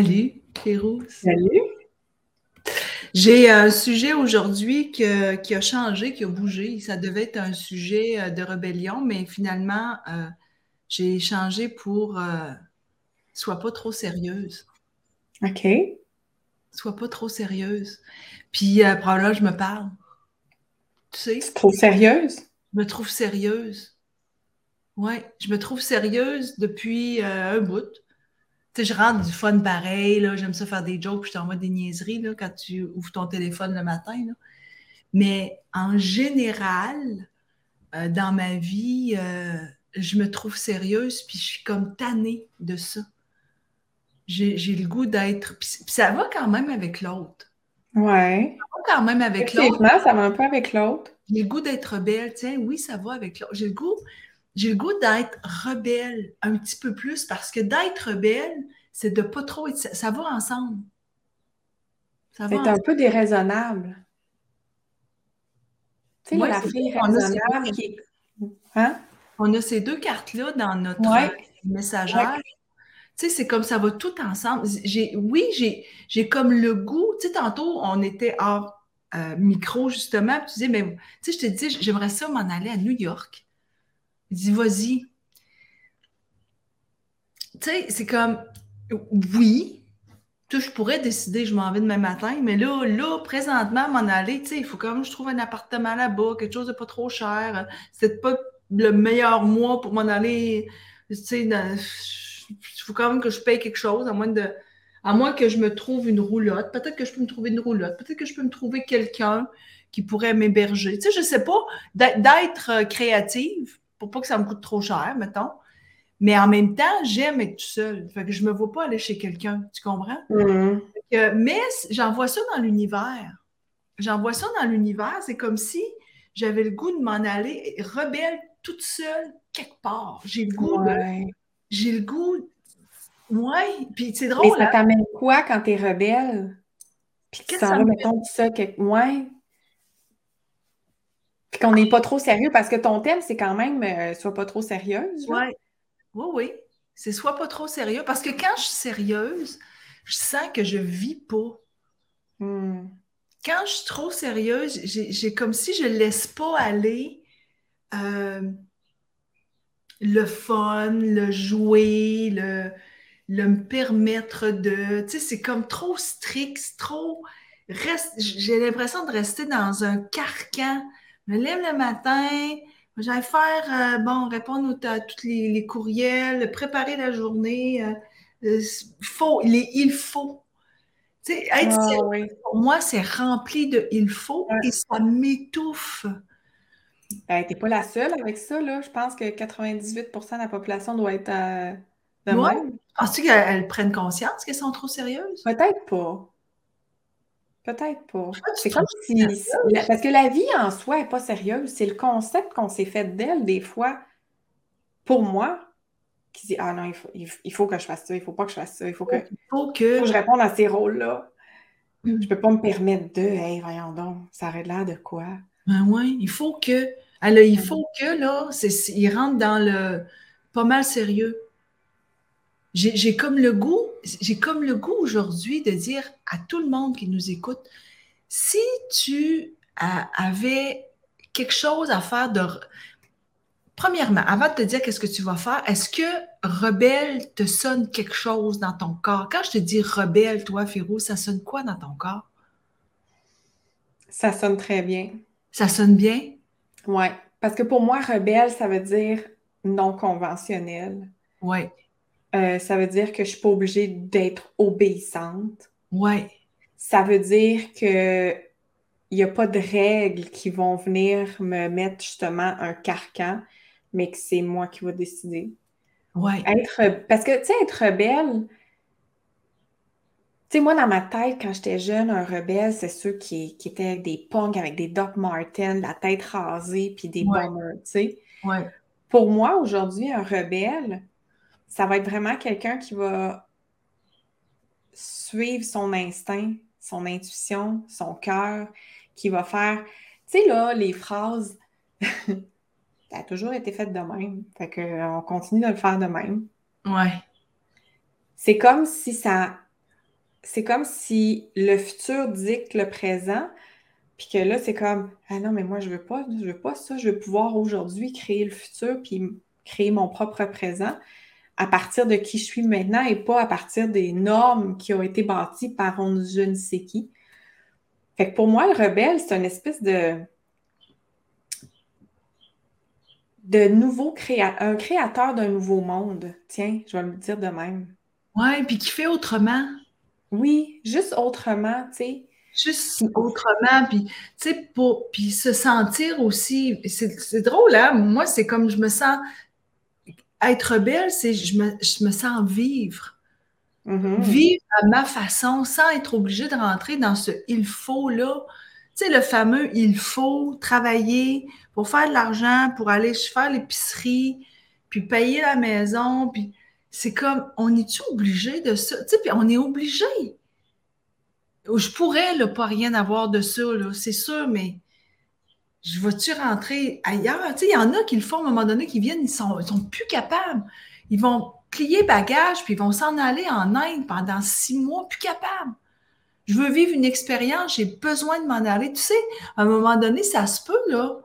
Salut, Cléro. Salut. J'ai un sujet aujourd'hui qui a changé, qui a bougé. Ça devait être un sujet euh, de rébellion, mais finalement, euh, j'ai changé pour euh, Sois pas trop sérieuse. OK. Sois pas trop sérieuse. Puis, euh, là, je me parle. Tu sais? Trop sérieuse? Je me trouve sérieuse. Oui, je me trouve sérieuse depuis un bout je rentre du fun pareil, là, j'aime ça faire des jokes, puis je t'envoie des niaiseries là, quand tu ouvres ton téléphone le matin. Mais en général, euh, dans ma vie, euh, je me trouve sérieuse, puis je suis comme tannée de ça. J'ai le goût d'être. Puis ça va quand même avec l'autre. Ouais. Ça va quand même avec l'autre. ça va un peu avec l'autre. J'ai le goût d'être rebelle. Tiens, oui, ça va avec l'autre. J'ai le goût j'ai le goût d'être rebelle un petit peu plus parce que d'être rebelle, c'est de pas trop être. Ça, va ensemble. Ça c'est un peu déraisonnable. Tu sais, la fille raisonnable qui. Hein? On a ces deux cartes-là dans notre messagère. Tu sais, c'est comme ça va tout ensemble. oui, j'ai, comme le goût. Tu sais, tantôt, on était hors euh, micro, justement, puis tu disais, mais tu sais, je te dis, j'aimerais ça m'en aller à New York. Dis, vas-y. Tu sais, c'est comme, oui, tu je pourrais décider, je m'en vais demain matin, mais là, là, présentement, m'en aller, tu sais, il faut quand même que je trouve un appartement là-bas, quelque chose de pas trop cher. C'est pas le meilleur mois pour m'en aller, tu sais, il faut quand même que je paye quelque chose, à moins de, à moins que je me trouve une roulotte. Peut-être que je peux me trouver une roulotte. Peut-être que je peux me trouver quelqu'un qui pourrait m'héberger. Tu sais, je sais pas, d'être euh, créative pour pas que ça me coûte trop cher, mettons. Mais en même temps, j'aime être tout seul. Fait que je me vois pas aller chez quelqu'un. Tu comprends? Mm-hmm. mais j'envoie ça dans l'univers. J'envoie ça dans l'univers. C'est comme si j'avais le goût de m'en aller rebelle toute seule quelque part. J'ai le goût. J'ai le goût. Ouais. Puis c'est drôle. Mais ça hein? t'amène quoi quand tu es rebelle? Puis que ça mettons, ça, quelque... ouais. Puis qu'on n'est pas trop sérieux parce que ton thème, c'est quand même euh, sois pas trop sérieuse. Oui, oui, oui. C'est soit pas trop sérieux. Parce que quand je suis sérieuse, je sens que je vis pas. Hmm. Quand je suis trop sérieuse, j'ai comme si je laisse pas aller euh, le fun, le jouer, le, le me permettre de. Tu sais, c'est comme trop strict, trop. J'ai l'impression de rester dans un carcan me lève le matin, j'allais faire, euh, bon, répondre à tous les, courriels, préparer la journée. Euh, euh, faut, il faut. Tu sais, être ah, pour moi, c'est rempli de il faut et ça m'étouffe. Ben, t'es pas la seule avec ça, là. Je pense que 98% de la population doit être de ouais. même. Penses-tu qu'elles prennent conscience qu'elles sont trop sérieuses? Peut-être pas. Peut-être pas. C'est comme si. Parce que la vie en soi n'est pas sérieuse. C'est le concept qu'on s'est fait d'elle, des fois, pour moi, qui dit Ah non, il faut, il faut, que je fasse ça, il ne faut pas que je fasse ça, il faut que, il faut que... je réponde à ces rôles-là. Je ne peux pas me permettre de Hey, voyons donc, ça aurait l'air de quoi? Ben oui, il faut que. Alors, il faut que, là, il rentre dans le pas mal sérieux j'ai comme le goût, j'ai comme le goût aujourd'hui de dire à tout le monde qui nous écoute, si tu avais quelque chose à faire de... Premièrement, avant de te dire qu'est-ce que tu vas faire, est-ce que rebelle te sonne quelque chose dans ton corps? Quand je te dis rebelle, toi, Férou, ça sonne quoi dans ton corps? Ça sonne très bien. Ça sonne bien? Oui, parce que pour moi, rebelle, ça veut dire non conventionnel. Oui. Euh, ça veut dire que je ne suis pas obligée d'être obéissante. Ouais. Ça veut dire que il n'y a pas de règles qui vont venir me mettre justement un carcan, mais que c'est moi qui vais décider. Ouais. Être, parce que, tu sais, être rebelle, tu sais, moi, dans ma tête, quand j'étais jeune, un rebelle, c'est ceux qui, qui, étaient avec des punks, avec des Doc Martens, la tête rasée, puis des ouais. bombers, tu sais. Ouais. Pour moi, aujourd'hui, un rebelle, ça va être vraiment quelqu'un qui va suivre son instinct, son intuition, son cœur, qui va faire, tu sais, là, les phrases, ça a toujours été fait de même. Fait qu'on continue de le faire de même. Ouais. C'est comme si ça, c'est comme si le futur dicte le présent, puis que là, c'est comme Ah non, mais moi, je veux pas, je veux pas ça, je veux pouvoir aujourd'hui créer le futur, puis créer mon propre présent à partir de qui je suis maintenant et pas à partir des normes qui ont été bâties par on je ne sais qui. Fait que pour moi, le rebelle, c'est une espèce de de nouveau créateur, un créateur d'un nouveau monde. Tiens, je vais me dire de même. Ouais, puis qui fait autrement. Oui, juste autrement, tu sais. Juste autrement, puis tu sais, pour puis se sentir aussi. C'est drôle, hein? Moi, c'est comme je me sens. Être belle, c'est je me, je me sens vivre. Mm-hmm. Vivre à ma façon sans être obligée de rentrer dans ce il faut-là. Tu sais, le fameux il faut travailler pour faire de l'argent, pour aller faire l'épicerie, puis payer la maison, puis c'est comme, on est-tu obligé de ça? Tu sais, puis on est obligé. Je pourrais ne pas rien avoir de ça, c'est sûr, mais je vais-tu rentrer ailleurs? Tu sais, il y en a qui le font à un moment donné, qui viennent, ils sont, sont plus capables. Ils vont plier bagage, puis ils vont s'en aller en Inde pendant six mois, plus capables. Je veux vivre une expérience, j'ai besoin de m'en aller. Tu sais, à un moment donné, ça se peut, là,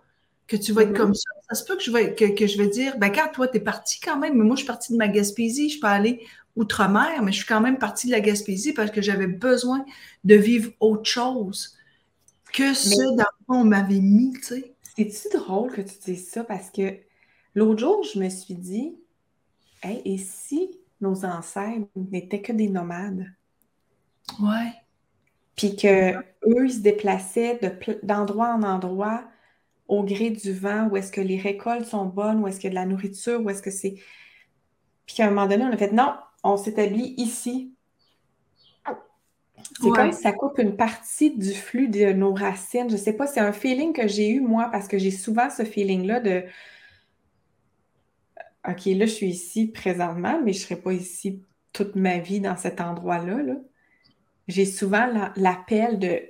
que tu vas être mm-hmm. comme ça. Ça se peut que je vais, que, je vais dire, ben quand toi, tu es parti quand même, mais moi, je suis partie de ma Gaspésie, je peux aller outre-mer, mais je suis quand même partie de la Gaspésie parce que j'avais besoin de vivre autre chose que ce dans quoi on m'avait mis, tu sais? C'est-tu drôle que tu dises ça? Parce que l'autre jour, je me suis dit, hey, et si nos ancêtres n'étaient que des nomades? Ouais. Puis qu'eux, ils se déplaçaient d'endroit en endroit au gré du vent, où est-ce que les récoltes sont bonnes, où est-ce qu'il y a de la nourriture, où est-ce que c'est? Puis qu'à un moment donné, on a fait non, on s'établit ici. C'est comme si ça coupe une partie du flux de nos racines. Je ne sais pas, c'est un feeling que j'ai eu moi parce que j'ai souvent ce feeling-là de OK, là, je suis ici présentement, mais je ne serai pas ici toute ma vie dans cet endroit-là. -là, j'ai souvent l'appel de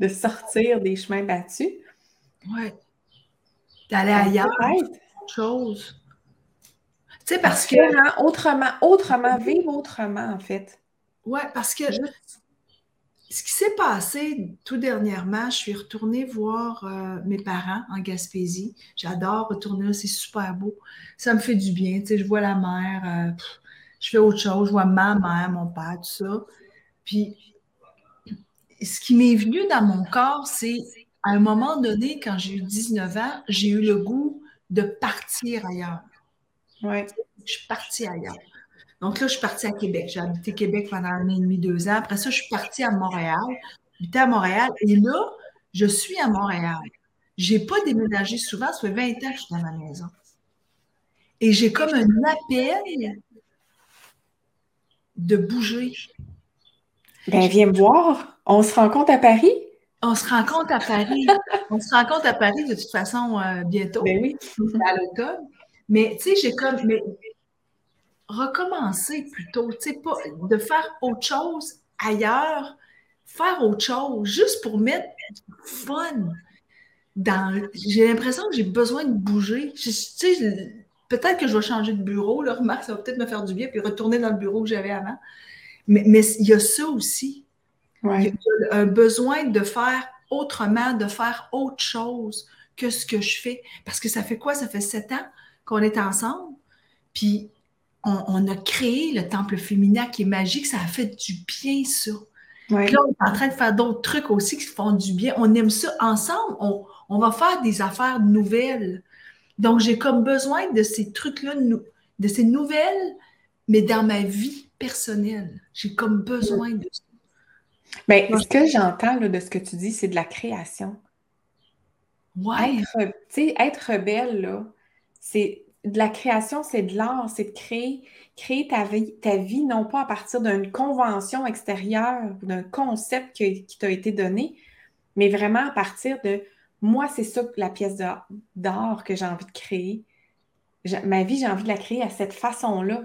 de sortir des chemins battus. Oui. D'aller ailleurs. Autre chose. Tu sais, parce que. Autrement, autrement, vivre autrement, en fait. Oui, parce que ce qui s'est passé tout dernièrement, je suis retournée voir euh, mes parents en Gaspésie. J'adore retourner là, c'est super beau. Ça me fait du bien. Tu sais, je vois la mer, euh, je fais autre chose, je vois ma mère, mon père, tout ça. Puis ce qui m'est venu dans mon corps, c'est à un moment donné, quand j'ai eu 19 ans, j'ai eu le goût de partir ailleurs. Ouais. Je suis partie ailleurs. Donc là, je suis partie à Québec. J'ai habité Québec pendant un an et demi, deux ans. Après ça, je suis partie à Montréal. J'étais à Montréal. Et là, je suis à Montréal. Je n'ai pas déménagé souvent. Ça fait 20 ans que je suis dans ma maison. Et j'ai comme un appel de bouger. Ben, viens me voir. On se rencontre à Paris? On se rencontre à Paris. On se rencontre à Paris de toute façon euh, bientôt. Ben oui. à l'automne. Mais tu sais, j'ai comme. Mais, recommencer plutôt, tu sais, pas de faire autre chose ailleurs, faire autre chose, juste pour mettre fun dans. J'ai l'impression que j'ai besoin de bouger. Tu sais, peut-être que je vais changer de bureau, là, remarque, ça va peut-être me faire du bien, puis retourner dans le bureau que j'avais avant. Mais, mais il y a ça aussi. Il y a un besoin de faire autrement, de faire autre chose que ce que je fais. Parce que ça fait quoi? Ça fait sept ans qu'on est ensemble. Puis on, a créé le temple féminin qui est magique. Ça a fait du bien, ça. Puis là, on est en train de faire d'autres trucs aussi qui font du bien. On aime ça. Ensemble, on, on va faire des affaires nouvelles. Donc, j'ai comme besoin de ces trucs-là, de ces nouvelles, mais dans ma vie personnelle. J'ai comme besoin de ça. Mais ce que j'entends de ce que tu dis, c'est de la création. Ouais. Être, être rebelle, là, c'est de la création, c'est de l'art, c'est de créer, créer ta vie, ta vie, non pas à partir d'une convention extérieure ou d'un concept qui, t'a été donné, mais vraiment à partir de moi, c'est ça la pièce d'art que j'ai envie de créer. ma vie, j'ai envie de la créer à cette façon-là.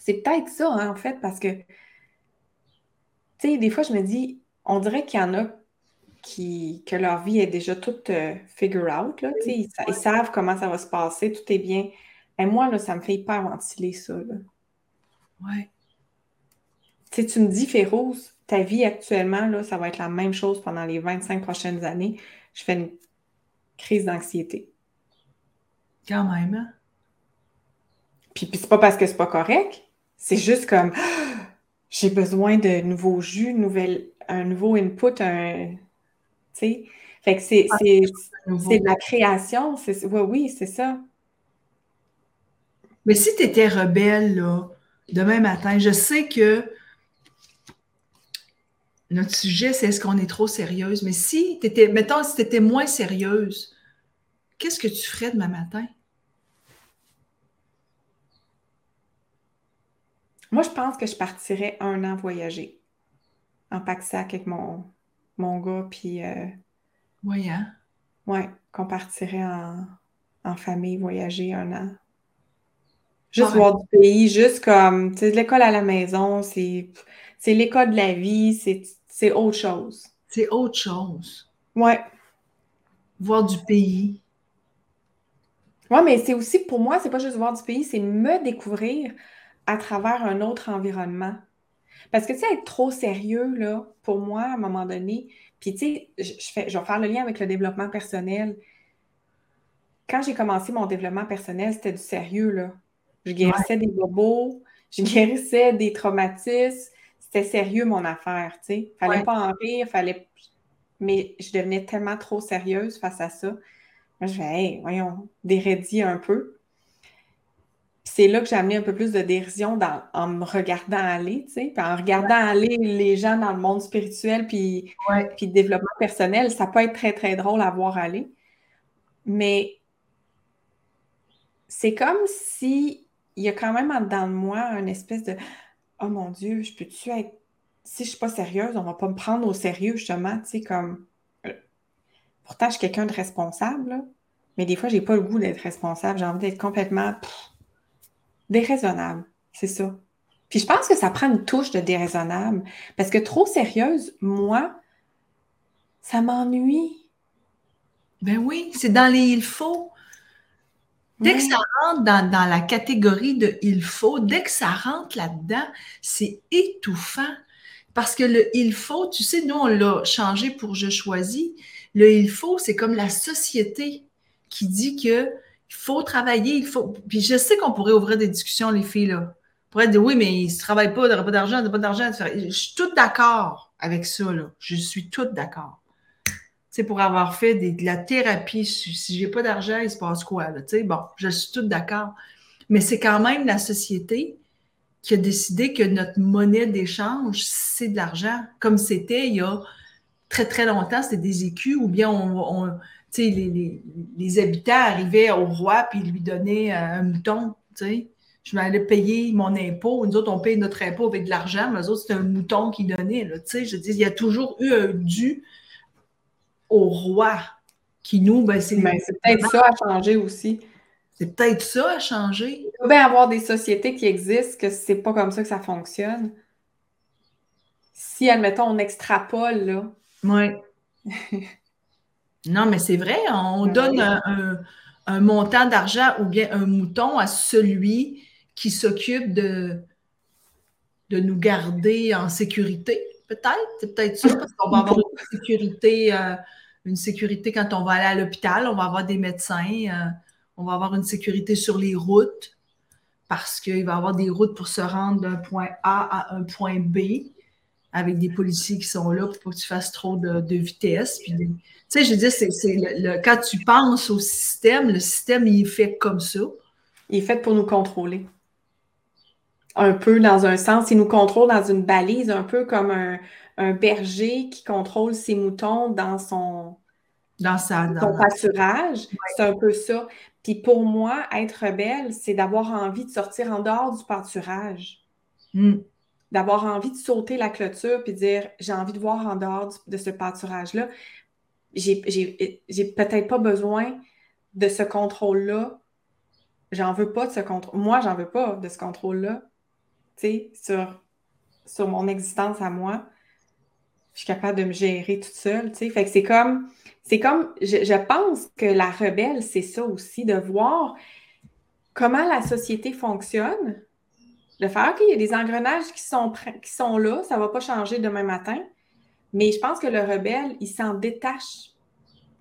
C'est peut-être ça, hein, en fait, parce que tu sais, des fois, je me dis, on dirait qu'il y en a qui, que leur vie est déjà toute euh, figure out. Là, ils, ils, savent comment ça va se passer, tout est bien. Et moi, là, ça me fait hyper ventiler ça. Oui. Tu tu me dis, Féroce, ta vie actuellement, là, ça va être la même chose pendant les 25 prochaines années. Je fais une crise d'anxiété. Quand même, hein? Puis, puis c'est pas parce que c'est pas correct, c'est juste comme j'ai besoin de nouveaux jus, un nouveau input, un. Fait que c'est, ah, de la création. C'est, oui, oui, c'est ça. Mais si tu étais rebelle, là, demain matin, je sais que notre sujet, c'est est-ce qu'on est trop sérieuse. Mais si tu étais, mettons, si tu étais moins sérieuse, qu'est-ce que tu ferais demain matin? Moi, je pense que je partirais un an voyager en pack-sac avec mon, mon gars, puis. Euh, oui, hein? Ouais, qu'on partirait en, famille voyager un an. Juste voir du pays, juste comme, tu sais, l'école à la maison, c'est l'école de la vie, c'est autre chose. C'est autre chose. Ouais. Voir du pays. Ouais, mais c'est aussi, pour moi, c'est pas juste voir du pays, c'est me découvrir à travers un autre environnement. Parce que, tu sais, être trop sérieux, là, pour moi, à un moment donné, puis, tu sais, je, fais, je vais faire le lien avec le développement personnel. Quand j'ai commencé mon développement personnel, c'était du sérieux, là. Je guérissais des bobos, je guérissais des traumatismes. C'était sérieux, mon affaire, tu sais. Fallait pas en rire, fallait... Mais je devenais tellement trop sérieuse face à ça. Moi, je fais, hey, voyons, dérédit un peu c'est là que j'ai amené un peu plus de dérision en me regardant aller, tu sais, puis en regardant aller les gens dans le monde spirituel puis, puis le développement personnel, ça peut être très, très drôle à voir aller. Mais c'est comme si il y a quand même dans moi une espèce de Oh mon Dieu, je peux-tu être. Si je ne suis pas sérieuse, on ne va pas me prendre au sérieux, justement, tu sais, comme. Euh, pourtant, je suis quelqu'un de responsable, mais des fois, je n'ai pas le goût d'être responsable. J'ai envie d'être complètement déraisonnable, c'est ça. Puis je pense que ça prend une touche de déraisonnable. Parce que trop sérieuse, moi, ça m'ennuie. Ben oui, c'est dans les il faut. Dès que ça rentre dans, dans, la catégorie de il faut, dès que ça rentre là-dedans, c'est étouffant. Parce que le il faut, tu sais, nous, on l'a changé pour je choisis. Le il faut, c'est comme la société qui dit que il faut travailler, il faut. Puis je sais qu'on pourrait ouvrir des discussions, les filles, là. On pourrait dire oui, mais ils ne travaillent pas, ils n'auraient pas d'argent, ils n'ont pas d'argent. Je suis toute d'accord avec ça, là. Je suis toute d'accord. Tu pour avoir fait de la thérapie, si j'ai pas d'argent, il se passe quoi, là? Tu sais, bon, je suis toute d'accord. Mais c'est quand même la société qui a décidé que notre monnaie d'échange, c'est de l'argent. Comme c'était il y a très, très longtemps, c'était des écus, ou bien on les, les, habitants arrivaient au roi puis lui donnaient euh, un mouton. Je m'allais payer mon impôt. Nous autres, on paye notre impôt avec de l'argent, mais eux autres, c'était un mouton qu'ils donnaient. je dis, il y a toujours eu un dû au roi qui nous, ben, c'est. peut-être ça à changer aussi. C'est peut-être ça à changer. Il faut bien avoir des sociétés qui existent, que c'est pas comme ça que ça fonctionne. Si, admettons, on extrapole, là. Oui. Non, mais c'est vrai, on donne un, montant d'argent ou bien un mouton à celui qui s'occupe de, de nous garder en sécurité. Peut-être, c'est peut-être ça, parce qu'on va avoir une sécurité, euh, une sécurité quand on va aller à l'hôpital, on va avoir des médecins, euh, on va avoir une sécurité sur les routes, parce qu'il va y avoir des routes pour se rendre d'un point A à un point B avec des policiers qui sont là pour pas que tu fasses trop de, vitesse. Puis tu sais, je veux dire, c'est, le, quand tu penses au système, le système, il est fait comme ça. Il est fait pour nous contrôler. Un peu dans un sens, il nous contrôle dans une balise, un peu comme un, berger qui contrôle ses moutons dans son, dans sa, son pâturage. C'est un peu ça. Puis pour moi, être rebelle, c'est d'avoir envie de sortir en dehors du pâturage. Hmm d'avoir envie de sauter la clôture puis dire j'ai envie de voir en dehors de ce pâturage-là. J'ai peut-être pas besoin de ce contrôle-là. J'en veux pas de ce contrôle. Moi, j'en veux pas de ce contrôle-là. Tu sais, sur, sur mon existence à moi. Je suis capable de me gérer toute seule. Tu sais. Fait que c'est comme. C'est comme. Je, je pense que la rebelle, c'est ça aussi, de voir comment la société fonctionne de faire, OK, il y a des engrenages qui sont, qui là, ça ne va pas changer demain matin. Mais je pense que le rebelle, il s'en détache.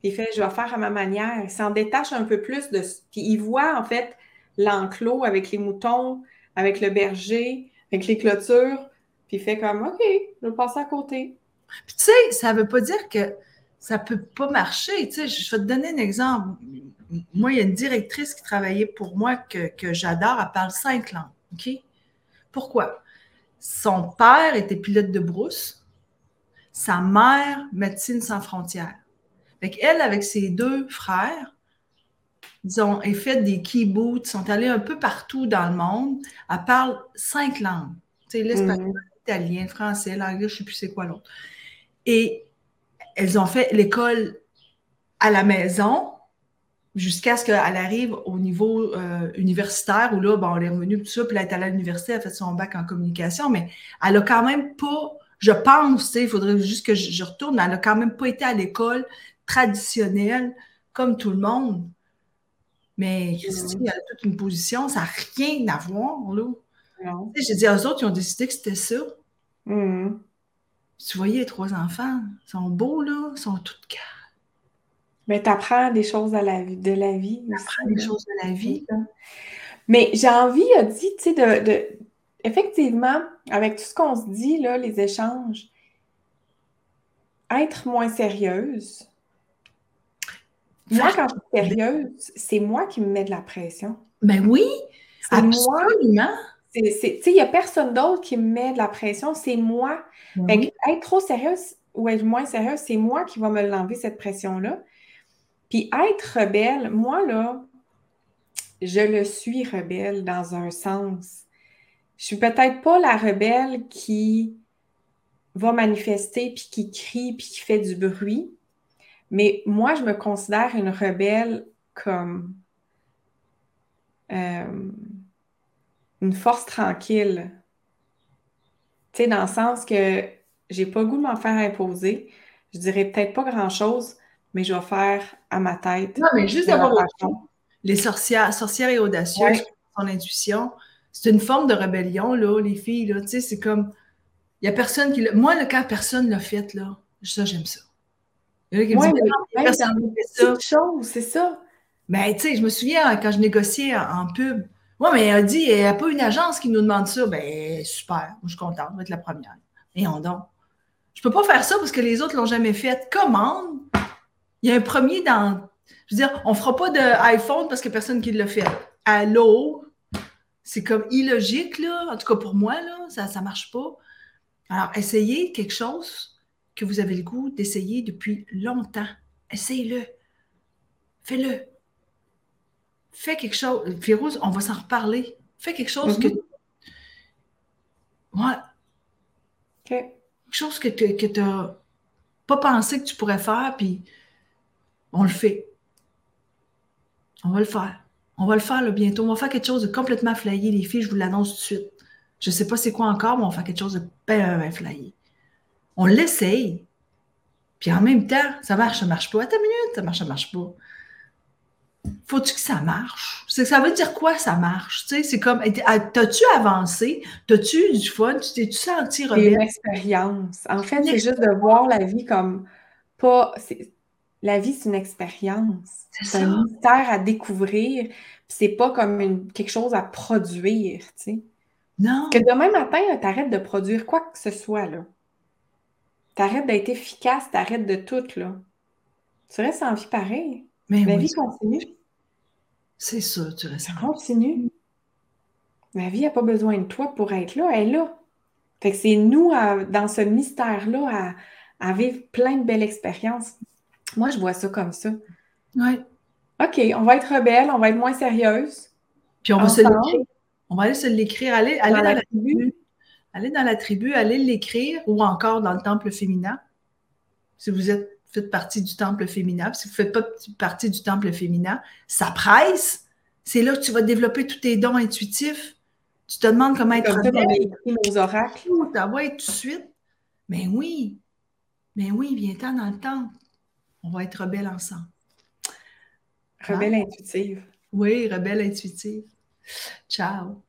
Il fait, je vais faire à ma manière. Il s'en détache un peu plus de. Puis il voit, en fait, l'enclos avec les moutons, avec le berger, avec les clôtures. Puis il fait comme, OK, je vais passer à côté. Puis tu sais, ça ne veut pas dire que ça ne peut pas marcher. Tu sais, je vais te donner un exemple. Moi, il y a une directrice qui travaillait pour moi que, que j'adore. Elle parle cinq langues. OK? Pourquoi? Son père était pilote de brousse. Sa mère, médecine sans frontières. Fait elle, avec ses deux frères, ils ont fait des kibbutz, sont allés un peu partout dans le monde. Elle parle cinq langues. L'espagnol, mm. l'italien, le français, l'anglais, je ne sais plus c'est quoi l'autre. Et elles ont fait l'école à la maison jusqu'à ce qu'elle arrive au niveau euh, universitaire où là, bon, elle est revenue, tout ça, puis elle est allée à l'université, elle a fait son bac en communication, mais elle a quand même pas, je pense, il faudrait juste que je, retourne, mais elle a quand même pas été à l'école traditionnelle comme tout le monde. Mais Christine, elle a toute une position, ça n'a rien à voir, là. J'ai dit aux autres, ils ont décidé que c'était ça. Mm. Tu voyais les trois enfants, ils sont beaux, là, ils sont toutes calmes. Mais tu apprends des choses à la vie, de la vie. Tu apprends des choses de la vie. Mais j'ai envie, a dit, tu sais, de, Effectivement, avec tout ce qu'on se dit, là, les échanges, être moins sérieuse. Moi, quand je suis sérieuse, c'est moi qui me mets de la pression. Ben oui, absolument. Tu sais, il n'y a personne d'autre qui me met de la pression, c'est moi. être trop sérieuse ou être moins sérieuse, c'est moi qui va me l'enlever, cette pression-là. Puis être rebelle, moi, là, je le suis rebelle dans un sens. Je suis peut-être pas la rebelle qui va manifester, puis qui crie, puis qui fait du bruit. Mais moi, je me considère une rebelle comme euh, une force tranquille. Tu sais, dans le sens que j'ai pas le goût de m'en faire imposer. Je dirais peut-être pas grand-chose, mais je vais faire à ma tête. Non, mais juste d'avoir les sorcières, sorcières et audacieuses, son intuition, c'est une forme de rébellion, là, les filles, là, tu sais, c'est comme, il n'y a personne qui Moi, le cas, personne l'a fait, là, ça, j'aime ça. Il y a qui personne ça. c'est ça. Mais, ben, tu sais, je me souviens, quand je négociais en, pub, moi, mais elle a dit, il n'y a pas une agence qui nous demande ça. Ben, super, je suis contente, je vais être la première. Et on donc. Je ne peux pas faire ça parce que les autres ne l'ont jamais fait. Commande, il y a un premier dans. Je veux dire, on ne fera pas d'iPhone parce qu'il n'y a personne qui l'a fait. Allô? C'est comme illogique, là. En tout cas, pour moi, là, ça ne marche pas. Alors, essayez quelque chose que vous avez le goût d'essayer depuis longtemps. Essayez-le. Fais-le. Fais quelque chose. Firouz, on va s'en reparler. Fais quelque chose que. Mm-hmm. Ouais. Quelque chose que tu n'as pas pensé que tu pourrais faire, puis on le fait. On va le faire. On va le faire là, bientôt. On va faire quelque chose de complètement flyé, les filles, je vous l'annonce tout de suite. Je ne sais pas c'est quoi encore, mais on va faire quelque chose de bien, bien flyé. On l'essaye. Puis en même temps, ça marche, ça marche pas. Attends une minute, ça marche, ça marche pas. Faut-tu que ça marche? Ça veut dire quoi, ça marche? Tu sais, c'est comme, t'as-tu avancé? T'as-tu eu du fun? Tu t'es-tu senti rebelle? C'est une expérience. En fait, c'est juste de voir la vie comme pas la vie, c'est une expérience. C'est un mystère à découvrir. C'est pas comme quelque chose à produire, tu sais. Non. Que demain matin, tu arrêtes de produire quoi que ce soit, là. Tu arrêtes d'être efficace, tu arrêtes de tout, là. Tu restes en vie pareil. Mais la vie continue. C'est ça, tu restes en continue. La vie n'a pas besoin de toi pour être là, elle est là. Fait que c'est nous, dans ce mystère-là, à, à, vivre plein de belles expériences. Moi, je vois ça comme ça. Oui. OK, on va être rebelle, on va être moins sérieuse. Puis on va se l'écrire. On va aller se l'écrire. Allez, dans, la, tribu. Allez dans la tribu, allez l'écrire ou encore dans le temple féminin. Si vous êtes faites partie du temple féminin, si vous ne faites pas partie du temple féminin, ça presse. C'est là que tu vas développer tous tes dons intuitifs. Tu te demandes comment être rebelle. nos oracles. Ça va être tout de suite. Mais oui, mais oui, viens-t'en dans le temple. On va être rebelle ensemble. Rebelle intuitive. Oui, rebelle intuitive. Ciao.